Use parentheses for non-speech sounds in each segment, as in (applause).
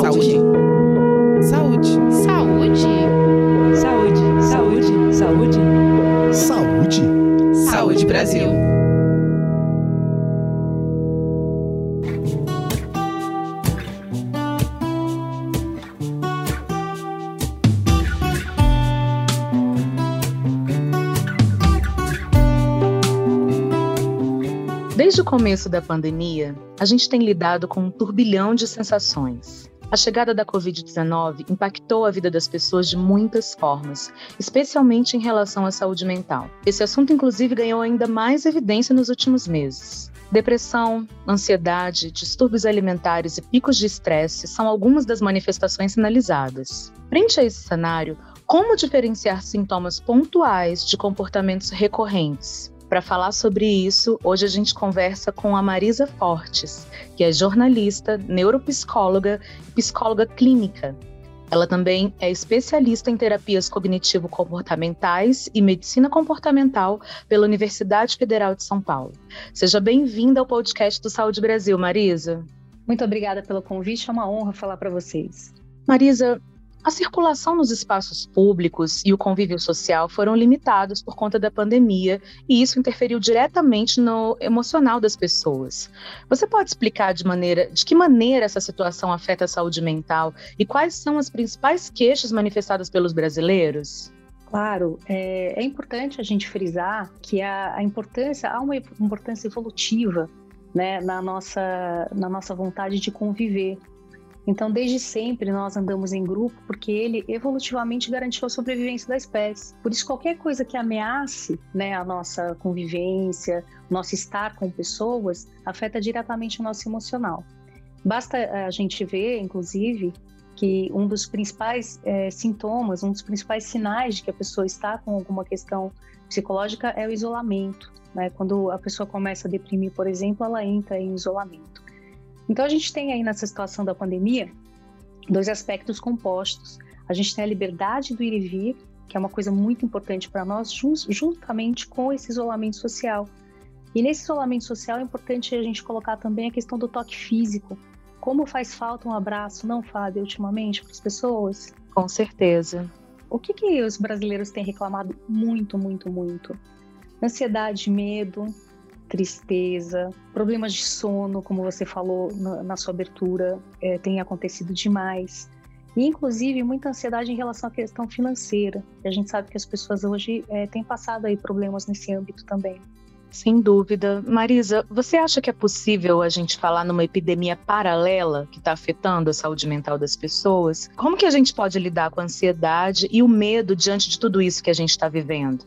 Saúde. Saúde. Saúde. Saúde. Saúde. Saúde. Saúde. Saúde Brasil. Desde o começo da pandemia, a gente tem lidado com um turbilhão de sensações. A chegada da Covid-19 impactou a vida das pessoas de muitas formas, especialmente em relação à saúde mental. Esse assunto, inclusive, ganhou ainda mais evidência nos últimos meses. Depressão, ansiedade, distúrbios alimentares e picos de estresse são algumas das manifestações sinalizadas. Frente a esse cenário, como diferenciar sintomas pontuais de comportamentos recorrentes? Para falar sobre isso, hoje a gente conversa com a Marisa Fortes, que é jornalista, neuropsicóloga e psicóloga clínica. Ela também é especialista em terapias cognitivo-comportamentais e medicina comportamental pela Universidade Federal de São Paulo. Seja bem-vinda ao podcast do Saúde Brasil, Marisa. Muito obrigada pelo convite, é uma honra falar para vocês. Marisa, a circulação nos espaços públicos e o convívio social foram limitados por conta da pandemia e isso interferiu diretamente no emocional das pessoas. Você pode explicar de maneira, de que maneira essa situação afeta a saúde mental e quais são as principais queixas manifestadas pelos brasileiros? Claro, é, é importante a gente frisar que a, a importância há uma importância evolutiva né, na nossa na nossa vontade de conviver então, desde sempre, nós andamos em grupo porque ele evolutivamente garantiu a sobrevivência da espécie. Por isso, qualquer coisa que ameace né, a nossa convivência, nosso estar com pessoas, afeta diretamente o nosso emocional. Basta eh, a gente ver, inclusive, que um dos principais é, sintomas, um dos principais sinais de que a pessoa está com alguma questão psicológica é o isolamento. Né? Quando a pessoa começa a deprimir, por exemplo, ela entra em isolamento. Então a gente tem aí nessa situação da pandemia dois aspectos compostos. A gente tem a liberdade do ir e vir, que é uma coisa muito importante para nós, juntamente com esse isolamento social. E nesse isolamento social é importante a gente colocar também a questão do toque físico. Como faz falta um abraço, não, Fábio, ultimamente, para as pessoas? Com certeza. O que, que os brasileiros têm reclamado muito, muito, muito? Ansiedade, medo, tristeza, problemas de sono, como você falou na, na sua abertura, é, tem acontecido demais. E, inclusive, muita ansiedade em relação à questão financeira. A gente sabe que as pessoas hoje é, têm passado aí problemas nesse âmbito também. Sem dúvida. Marisa, você acha que é possível a gente falar numa epidemia paralela que está afetando a saúde mental das pessoas? Como que a gente pode lidar com a ansiedade e o medo diante de tudo isso que a gente está vivendo?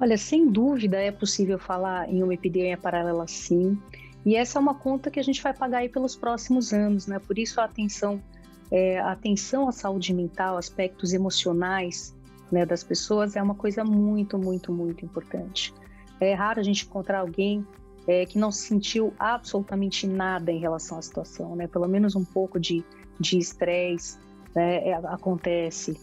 Olha, sem dúvida é possível falar em uma epidemia paralela sim. E essa é uma conta que a gente vai pagar aí pelos próximos anos, né? Por isso a atenção, é, a atenção à saúde mental, aspectos emocionais né, das pessoas é uma coisa muito, muito, muito importante. É raro a gente encontrar alguém é, que não sentiu absolutamente nada em relação à situação, né? Pelo menos um pouco de estresse né, é, acontece.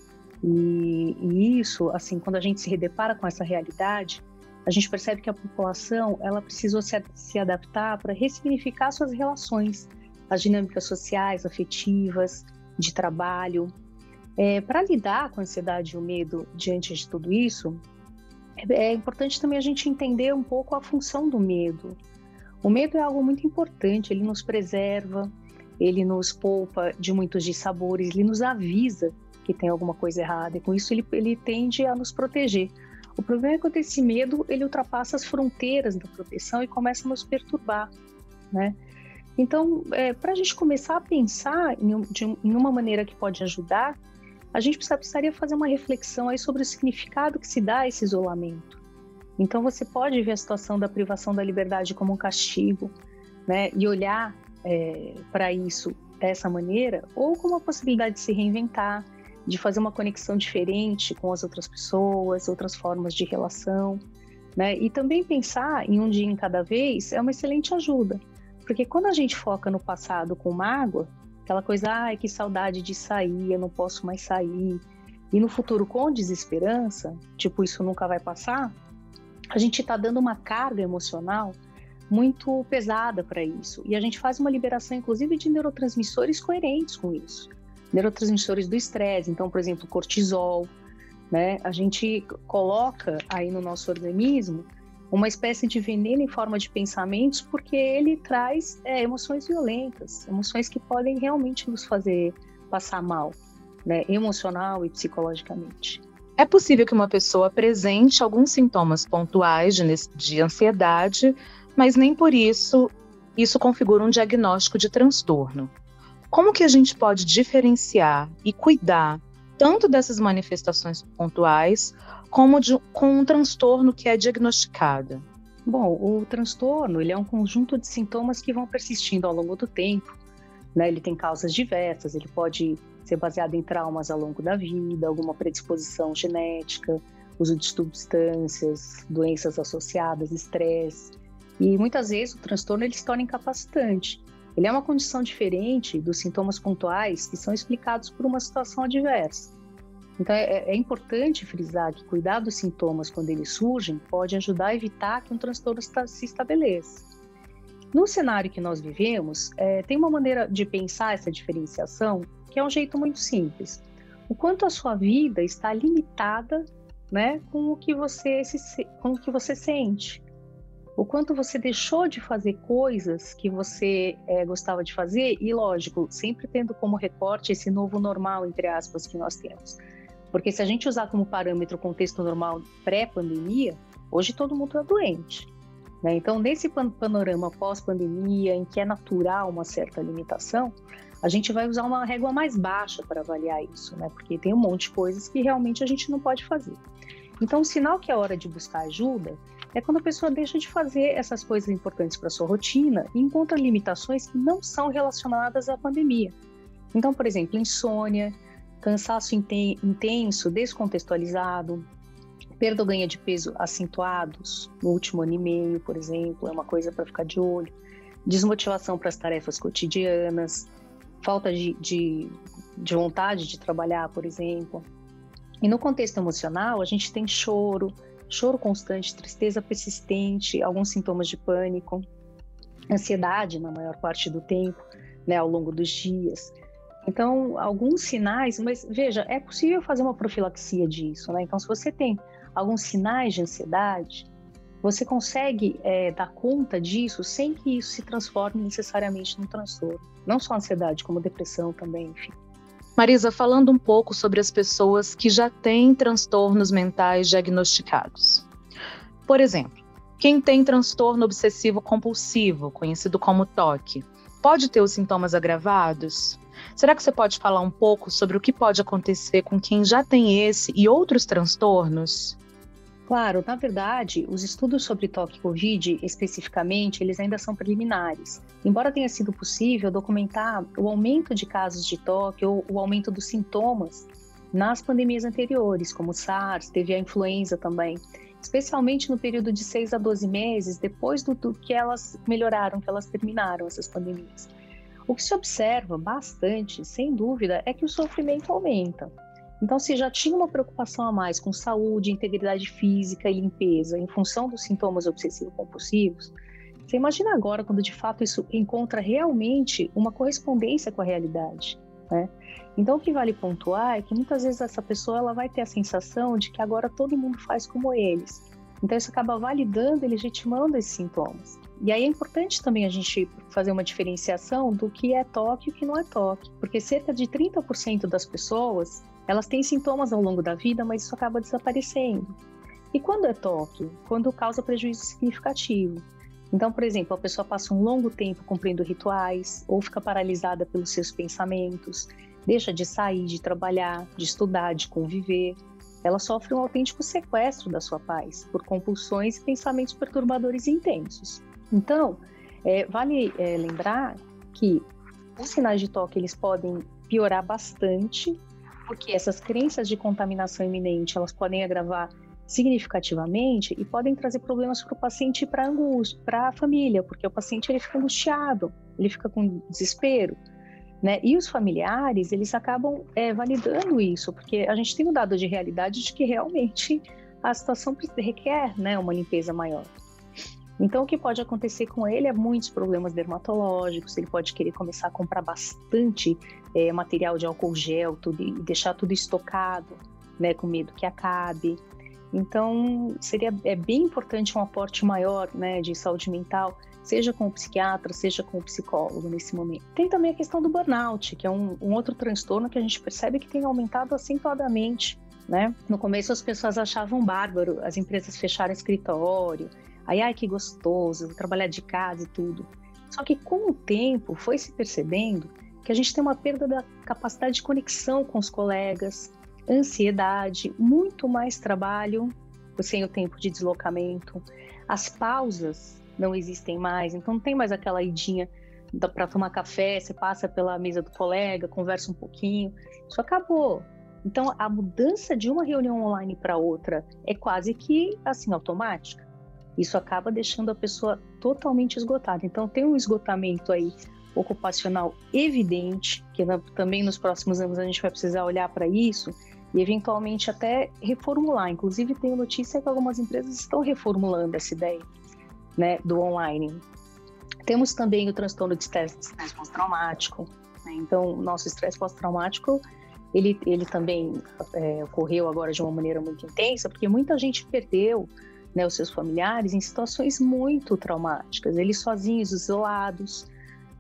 E, e, isso, assim, quando a gente se redepara com essa realidade, a gente percebe que a população ela precisou se, se adaptar para ressignificar suas relações, as dinâmicas sociais, afetivas, de trabalho. É, para lidar com a ansiedade e o medo diante de tudo isso, é, é importante também a gente entender um pouco a função do medo. O medo é algo muito importante, ele nos preserva, ele nos poupa de muitos dissabores, ele nos avisa que tem alguma coisa errada, e com isso ele, ele tende a nos proteger. O problema é quando esse medo ele ultrapassa as fronteiras da proteção e começa a nos perturbar, né? Então, é, para a gente começar a pensar em, de, em, uma maneira que pode ajudar, a gente precisa, precisaria fazer uma reflexão aí sobre o significado que se dá a esse isolamento. Então, você pode ver a situação da privação da liberdade como um castigo, né? E olhar é, para isso dessa maneira, ou como a possibilidade de se reinventar, de fazer uma conexão diferente com as outras pessoas, outras formas de relação, né? E também pensar em um dia em cada vez é uma excelente ajuda, porque quando a gente foca no passado com mágoa, aquela coisa, ai, que saudade de sair, eu não posso mais sair, e no futuro com desesperança, tipo, isso nunca vai passar, a gente está dando uma carga emocional muito pesada para isso. E a gente faz uma liberação, inclusive, de neurotransmissores coerentes com isso. Neurotransmissores do estresse. Então, por exemplo, cortisol, né? A gente coloca aí no nosso organismo uma espécie de veneno em forma de pensamentos, porque ele traz é, emoções violentas, emoções que podem realmente nos fazer passar mal, né? emocional e psicologicamente. É possível que uma pessoa apresente alguns sintomas pontuais de, de ansiedade, mas nem por isso isso configura um diagnóstico de transtorno. Como que a gente pode diferenciar e cuidar tanto dessas manifestações pontuais, como de, com um transtorno que é diagnosticado? Bom, o transtorno ele é um conjunto de sintomas que vão persistindo ao longo do tempo. Né? Ele tem causas diversas, ele pode ser baseado em traumas ao longo da vida, alguma predisposição genética, uso de substâncias, doenças associadas, estresse. E muitas vezes o transtorno ele se torna incapacitante. Ele é uma condição diferente dos sintomas pontuais que são explicados por uma situação adversa. Então, é, é, importante frisar que cuidar dos sintomas quando eles surgem pode ajudar a evitar que um transtorno se estabeleça. No cenário que nós vivemos, é, tem uma maneira de pensar essa diferenciação que é um jeito muito simples. O quanto a sua vida está limitada né, com, o que você com o que você sente o quanto você deixou de fazer coisas que você é, gostava de fazer, e lógico, sempre tendo como recorte esse novo normal, entre aspas, que nós temos. Porque se a gente usar como parâmetro o contexto normal pré-pandemia, hoje todo mundo é doente. Né? Então, nesse panorama pós-pandemia, em que é natural uma certa limitação, a gente vai usar uma régua mais baixa para avaliar isso, né? porque tem um monte de coisas que realmente a gente não pode fazer. Então, o sinal que é hora de buscar ajuda é quando a pessoa deixa de fazer essas coisas importantes para sua rotina e encontra limitações que não são relacionadas à pandemia. Então, por exemplo, insônia, cansaço intenso, descontextualizado, perda ou ganha de peso acentuados no último ano e meio, por exemplo, é uma coisa para ficar de olho, desmotivação para as tarefas cotidianas, falta de, de, de vontade de trabalhar, por exemplo. E no contexto emocional, a gente tem choro, choro constante, tristeza persistente, alguns sintomas de pânico, ansiedade na maior parte do tempo, né, ao longo dos dias. Então, alguns sinais, mas veja, é possível fazer uma profilaxia disso, né? Então, se você tem alguns sinais de ansiedade, você consegue é, dar conta disso sem que isso se transforme necessariamente num transtorno. Não só ansiedade, como depressão também, enfim. Marisa, falando um pouco sobre as pessoas que já têm transtornos mentais diagnosticados. Por exemplo, quem tem transtorno obsessivo compulsivo, conhecido como TOC, pode ter os sintomas agravados? Será que você pode falar um pouco sobre o que pode acontecer com quem já tem esse e outros transtornos? Claro, na verdade, os estudos sobre toque COVID, especificamente, eles ainda são preliminares. Embora tenha sido possível documentar o aumento de casos de toque ou o aumento dos sintomas nas pandemias anteriores, como SARS, teve a influenza também, especialmente no período de 6 a 12 meses depois do, do que elas melhoraram, que elas terminaram essas pandemias. O que se observa bastante, sem dúvida, é que o sofrimento aumenta. Então, se já tinha uma preocupação a mais com saúde, integridade física e limpeza em função dos sintomas obsessivo-compulsivos, você imagina agora quando de fato isso encontra realmente uma correspondência com a realidade. Né? Então, o que vale pontuar é que muitas vezes essa pessoa ela vai ter a sensação de que agora todo mundo faz como eles. Então, isso acaba validando e legitimando esses sintomas. E aí é importante também a gente fazer uma diferenciação do que é toque e o que não é toque, porque cerca de 30% das pessoas elas têm sintomas ao longo da vida, mas isso acaba desaparecendo. E quando é toque? Quando causa prejuízo significativo. Então, por exemplo, a pessoa passa um longo tempo cumprindo rituais, ou fica paralisada pelos seus pensamentos, deixa de sair, de trabalhar, de estudar, de conviver. Ela sofre um autêntico sequestro da sua paz por compulsões e pensamentos perturbadores intensos. Então, é, vale é, lembrar que os sinais de toque eles podem piorar bastante porque essas crenças de contaminação iminente elas podem agravar significativamente e podem trazer problemas para o paciente e para angústia, para a família, porque o paciente ele fica angustiado, ele fica com desespero, né? E os familiares eles acabam é, validando isso, porque a gente tem um dado de realidade de que realmente a situação requer, né, uma limpeza maior. Então, o que pode acontecer com ele é muitos problemas dermatológicos, ele pode querer começar a comprar bastante é, material de álcool gel tudo, e deixar tudo estocado, né, com medo que acabe. Então, seria é bem importante um aporte maior né, de saúde mental, seja com o psiquiatra, seja com o psicólogo nesse momento. Tem também a questão do burnout, que é um, um outro transtorno que a gente percebe que tem aumentado acentuadamente. Né? No começo as pessoas achavam bárbaro as empresas fecharem escritório, aí ai que gostoso, trabalhar de casa e tudo. Só que com o tempo foi se percebendo que a gente tem uma perda da capacidade de conexão com os colegas, ansiedade, muito mais trabalho sem o tempo de deslocamento. As pausas não existem mais, então não tem mais aquela idinha para tomar café, você passa pela mesa do colega, conversa um pouquinho. Isso acabou. Então a mudança de uma reunião online para outra é quase que assim automática. Isso acaba deixando a pessoa totalmente esgotada. Então tem um esgotamento aí ocupacional evidente, que também nos próximos anos a gente vai precisar olhar para isso, e eventualmente até reformular. Inclusive, tenho notícia que algumas empresas estão reformulando essa ideia né, do online. Temos também o transtorno de estresse pós-traumático. Né? Então, nosso estresse pós-traumático, ele, ele também é, ocorreu agora de uma maneira muito intensa, porque muita gente perdeu né, os seus familiares em situações muito traumáticas. Eles sozinhos, isolados,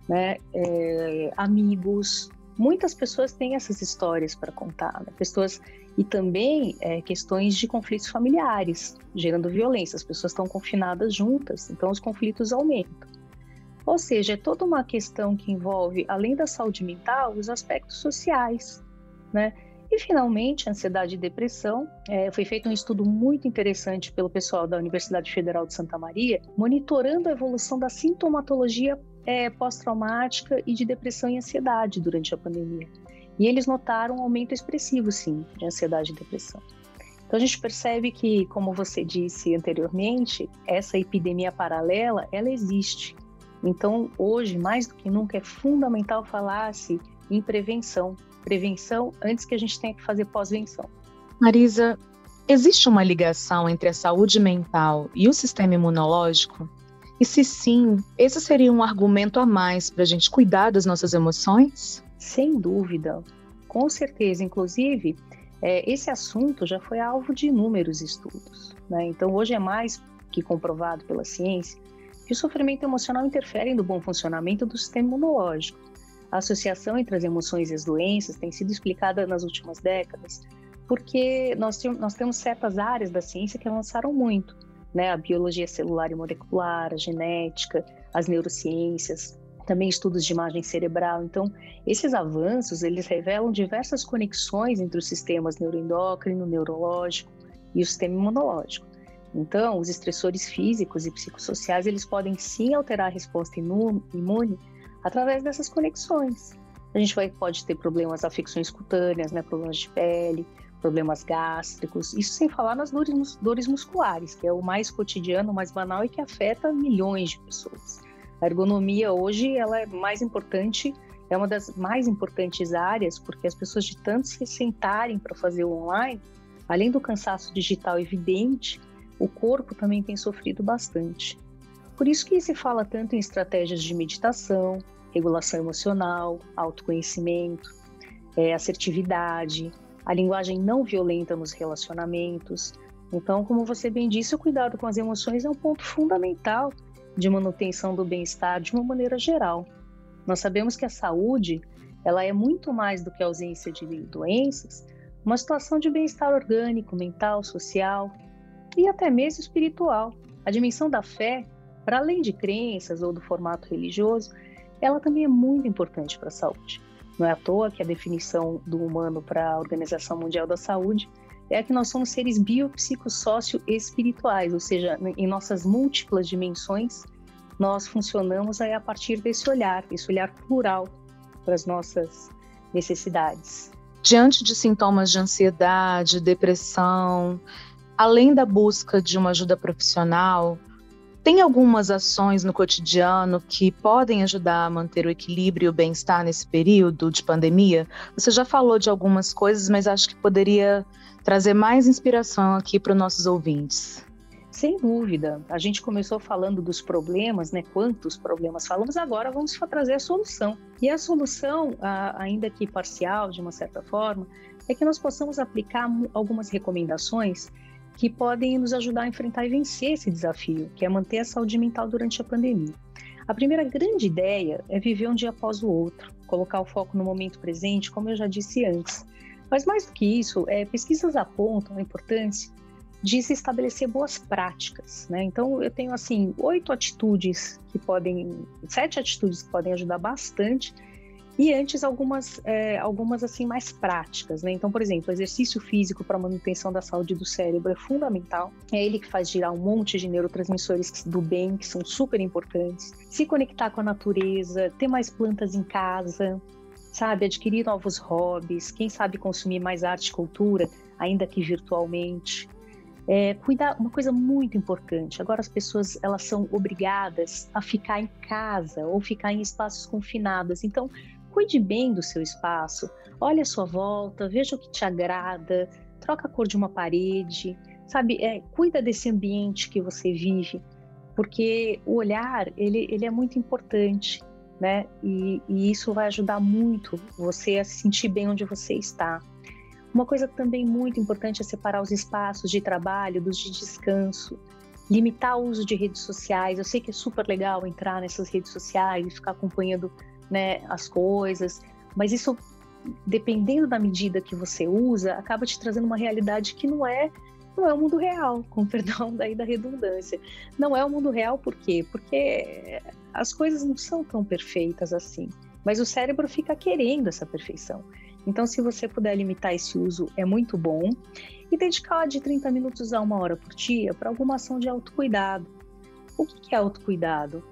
né, é, amigos, muitas pessoas têm essas histórias para contar, né? pessoas e também é, questões de conflitos familiares, gerando violência. As pessoas estão confinadas juntas, então os conflitos aumentam. Ou seja, é toda uma questão que envolve, além da saúde mental, os aspectos sociais, né? E finalmente, ansiedade e depressão. É, foi feito um estudo muito interessante pelo pessoal da Universidade Federal de Santa Maria, monitorando a evolução da sintomatologia é, pós-traumática e de depressão e ansiedade durante a pandemia. E eles notaram um aumento expressivo, sim, de ansiedade e depressão. Então a gente percebe que, como você disse anteriormente, essa epidemia paralela, ela existe. Então, hoje, mais do que nunca, é fundamental falar-se em prevenção. Prevenção antes que a gente tenha que fazer pós-venção. Marisa, existe uma ligação entre a saúde mental e o sistema imunológico? E se sim, esse seria um argumento a mais para a gente cuidar das nossas emoções? Sem dúvida, com certeza. Inclusive, é, esse assunto já foi alvo de inúmeros estudos. Né? Então, hoje é mais que comprovado pela ciência que o sofrimento emocional interfere no bom funcionamento do sistema imunológico. A associação entre as emoções e as doenças tem sido explicada nas últimas décadas porque nós, nós temos certas áreas da ciência que avançaram muito né, a biologia celular e molecular, a genética, as neurociências, também estudos de imagem cerebral. Então, esses avanços, eles revelam diversas conexões entre os sistemas neuroendócrino, neurológico e o sistema imunológico. Então, os estressores físicos e psicossociais, eles podem sim alterar a resposta imune através dessas conexões. A gente vai, pode ter problemas, afecções cutâneas, né, problemas de pele, problemas gástricos, isso sem falar nas dores, dores musculares, que é o mais cotidiano, o mais banal e que afeta milhões de pessoas. A ergonomia hoje ela é mais importante, é uma das mais importantes áreas, porque as pessoas de tanto se sentarem para fazer o online, além do cansaço digital evidente, o corpo também tem sofrido bastante. Por isso que se fala tanto em estratégias de meditação, regulação emocional, autoconhecimento, é, assertividade, a linguagem não violenta nos relacionamentos. Então, como você bem disse, o cuidado com as emoções é um ponto fundamental de manutenção do bem-estar de uma maneira geral. Nós sabemos que a saúde, ela é muito mais do que a ausência de doenças, uma situação de bem-estar orgânico, mental, social e até mesmo espiritual. A dimensão da fé, para além de crenças ou do formato religioso, ela também é muito importante para a saúde. Não é à toa que a definição do humano para a Organização Mundial da Saúde é que nós somos seres biopsicossócio-espirituais, ou seja, em nossas múltiplas dimensões, nós funcionamos a partir desse olhar, esse olhar plural para as nossas necessidades. Diante de sintomas de ansiedade, depressão, além da busca de uma ajuda profissional, tem algumas ações no cotidiano que podem ajudar a manter o equilíbrio e o bem-estar nesse período de pandemia? Você já falou de algumas coisas, mas acho que poderia trazer mais inspiração aqui para os nossos ouvintes. Sem dúvida. A gente começou falando dos problemas, né? Quantos problemas falamos, agora vamos trazer a solução. E a solução, ainda que parcial, de uma certa forma, é que nós possamos aplicar algumas recomendações que podem nos ajudar a enfrentar e vencer esse desafio, que é manter a saúde mental durante a pandemia. A primeira grande ideia é viver um dia após o outro, colocar o foco no momento presente, como eu já disse antes. Mas mais do que isso, é, pesquisas apontam a importância de se estabelecer boas práticas, né? Então eu tenho assim oito atitudes que podem, sete atitudes que podem ajudar bastante e antes algumas é, algumas assim mais práticas, né? Então por exemplo, exercício físico para manutenção da saúde do cérebro é fundamental. É ele que faz girar um monte de neurotransmissores do bem que são super importantes. Se conectar com a natureza, ter mais plantas em casa, sabe, adquirir novos hobbies, quem sabe consumir mais arte e cultura, ainda que virtualmente. É, cuidar, uma coisa muito importante. Agora as pessoas elas são obrigadas a ficar em casa ou ficar em espaços confinados. Então, cuide bem do seu espaço. Olhe a sua volta, veja o que te agrada, troca a cor de uma parede, sabe? É, cuida desse ambiente que você vive, porque o olhar ele, ele é muito importante, né? E, e isso vai ajudar muito você a se sentir bem onde você está. Uma coisa também muito importante é separar os espaços de trabalho dos de descanso, limitar o uso de redes sociais. Eu sei que é super legal entrar nessas redes sociais e ficar acompanhando né, as coisas, mas isso, dependendo da medida que você usa, acaba te trazendo uma realidade que não é não é o mundo real, (laughs) com perdão daí da redundância. Não é o mundo real por quê? Porque as coisas não são tão perfeitas assim, mas o cérebro fica querendo essa perfeição. Então, se você puder limitar esse uso, é muito bom. E dedicar de 30 minutos a uma hora por dia para alguma ação de autocuidado. O que é autocuidado?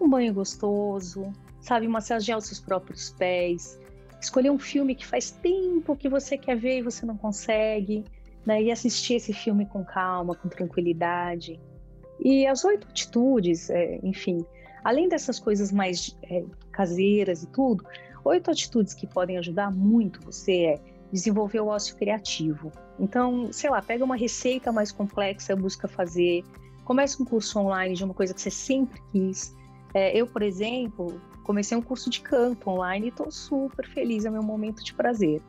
Um banho gostoso, sabe, massagear os seus próprios pés, escolher um filme que faz tempo que você quer ver e você não consegue, né, e assistir esse filme com calma, com tranquilidade. E as oito atitudes, é, enfim, além dessas coisas mais é, caseiras e tudo, Oito atitudes que podem ajudar muito você é desenvolver o ócio criativo. Então, sei lá, pega uma receita mais complexa, busca fazer, comece um curso online de uma coisa que você sempre quis. É, eu, por exemplo, comecei um curso de canto online e estou super feliz, é meu momento de prazer.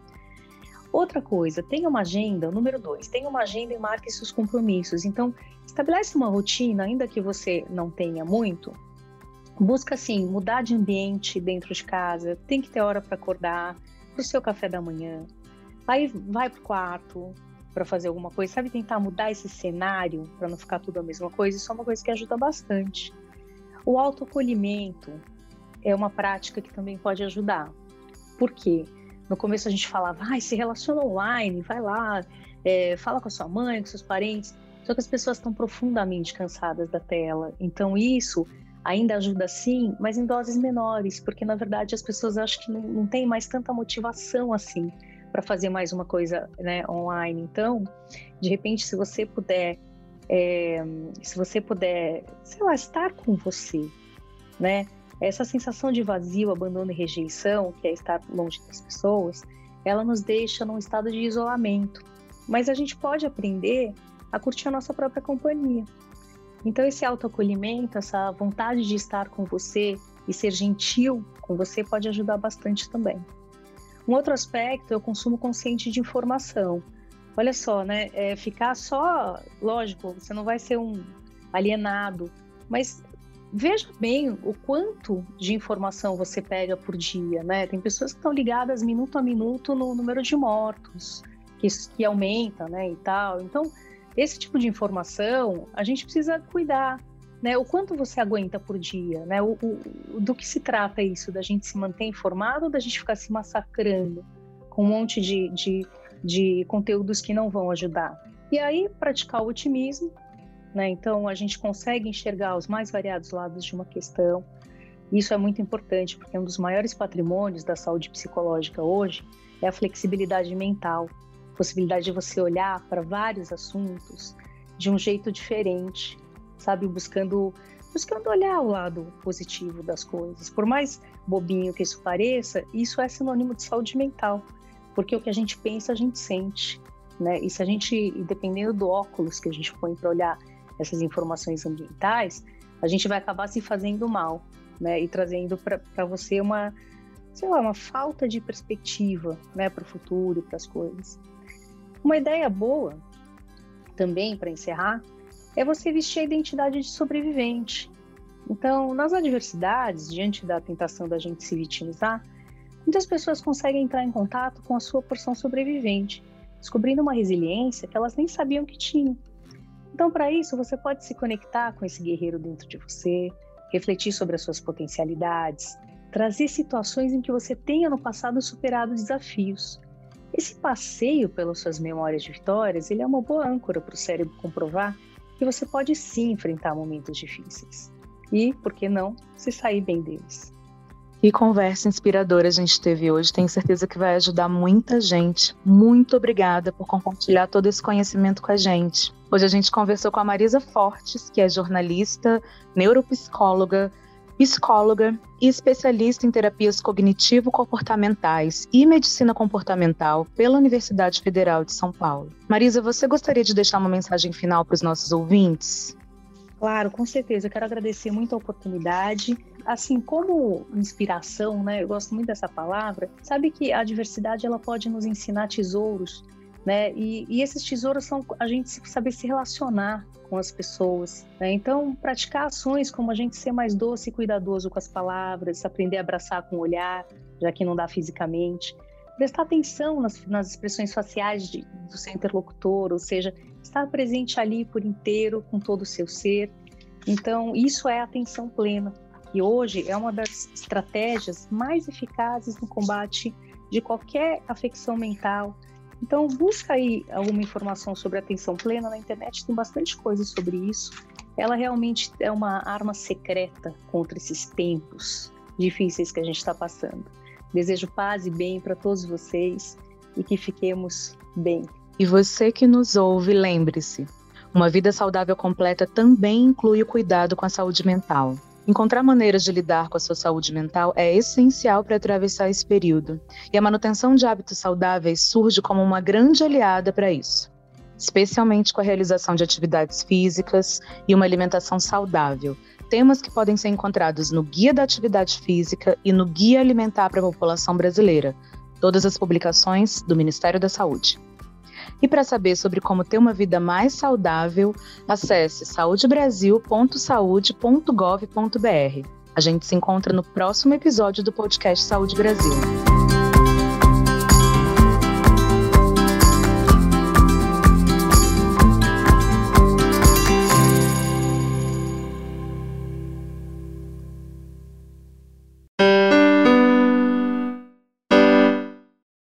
Outra coisa, tenha uma agenda, número dois, tenha uma agenda e marque seus compromissos. Então, estabelece uma rotina, ainda que você não tenha muito, busca assim mudar de ambiente dentro de casa, tem que ter hora para acordar, para o seu café da manhã. Aí vai pro quarto para fazer alguma coisa, sabe tentar mudar esse cenário para não ficar tudo a mesma coisa, isso é uma coisa que ajuda bastante. O autoacolhimento é uma prática que também pode ajudar. Por quê? No começo a gente falava, vai, se relaciona online, vai lá, é, fala com a sua mãe, com seus parentes. Só que as pessoas estão profundamente cansadas da tela. Então isso ainda ajuda sim, mas em doses menores, porque na verdade as pessoas acham que não, não tem mais tanta motivação assim para fazer mais uma coisa né, online. Então, de repente, se você puder, é, se você puder, sei lá, estar com você, né? Essa sensação de vazio, abandono e rejeição, que é estar longe das pessoas, ela nos deixa num estado de isolamento. Mas a gente pode aprender a curtir a nossa própria companhia. Então, esse autoacolhimento, essa vontade de estar com você e ser gentil com você pode ajudar bastante também. Um outro aspecto é o consumo consciente de informação. Olha só, né? É ficar só, lógico, você não vai ser um alienado, mas veja bem o quanto de informação você pega por dia, né? Tem pessoas que estão ligadas minuto a minuto no número de mortos, que, que aumenta, né, e tal. Então, esse tipo de informação a gente precisa cuidar, né? O quanto você aguenta por dia, né? O, o, do que se trata isso? Da gente se manter informado ou da gente ficar se massacrando com um monte de, de, de conteúdos que não vão ajudar? E aí, praticar o otimismo, né? Então, a gente consegue enxergar os mais variados lados de uma questão. Isso é muito importante, porque um dos maiores patrimônios da saúde psicológica hoje é a flexibilidade mental possibilidade de você olhar para vários assuntos de um jeito diferente, sabe, buscando buscando olhar o lado positivo das coisas. Por mais bobinho que isso pareça, isso é sinônimo de saúde mental, porque o que a gente pensa, a gente sente, né? E se a gente, dependendo do óculos que a gente põe para olhar essas informações ambientais, a gente vai acabar se fazendo mal, né? E trazendo para você uma, sei lá, uma falta de perspectiva, né, para o futuro e para as coisas. Uma ideia boa, também para encerrar, é você vestir a identidade de sobrevivente. Então, nas adversidades, diante da tentação da gente se vitimizar, muitas pessoas conseguem entrar em contato com a sua porção sobrevivente, descobrindo uma resiliência que elas nem sabiam que tinham. Então, para isso, você pode se conectar com esse guerreiro dentro de você, refletir sobre as suas potencialidades, trazer situações em que você tenha no passado superado desafios. Esse passeio pelas suas memórias de vitórias, ele é uma boa âncora para o cérebro comprovar que você pode sim enfrentar momentos difíceis. E, por que não, se sair bem deles. Que conversa inspiradora a gente teve hoje. Tenho certeza que vai ajudar muita gente. Muito obrigada por compartilhar todo esse conhecimento com a gente. Hoje a gente conversou com a Marisa Fortes, que é jornalista, neuropsicóloga, psicóloga e especialista em terapias cognitivo-comportamentais e medicina comportamental pela Universidade Federal de São Paulo. Marisa, você gostaria de deixar uma mensagem final para os nossos ouvintes? Claro, com certeza. Eu quero agradecer muito a oportunidade. Assim, como inspiração, né? Eu gosto muito dessa palavra. Sabe que a diversidade ela pode nos ensinar tesouros, né? E, e esses tesouros são a gente saber se relacionar com as pessoas. Né? Então, praticar ações como a gente ser mais doce e cuidadoso com as palavras, aprender a abraçar com o olhar, já que não dá fisicamente prestar atenção nas, nas expressões faciais de, do seu interlocutor, ou seja, estar presente ali por inteiro, com todo o seu ser. Então, isso é atenção plena. E hoje é uma das estratégias mais eficazes no combate de qualquer afecção mental. Então, busca aí alguma informação sobre atenção plena na internet, tem bastante coisa sobre isso. Ela realmente é uma arma secreta contra esses tempos difíceis que a gente está passando. Desejo paz e bem para todos vocês e que fiquemos bem. E você que nos ouve, lembre-se: uma vida saudável completa também inclui o cuidado com a saúde mental. Encontrar maneiras de lidar com a sua saúde mental é essencial para atravessar esse período, e a manutenção de hábitos saudáveis surge como uma grande aliada para isso, especialmente com a realização de atividades físicas e uma alimentação saudável, temas que podem ser encontrados no Guia da Atividade Física e no Guia Alimentar para a População Brasileira, todas as publicações do Ministério da Saúde. E para saber sobre como ter uma vida mais saudável, acesse saudebrasil.saude.gov.br. A gente se encontra no próximo episódio do podcast Saúde Brasil.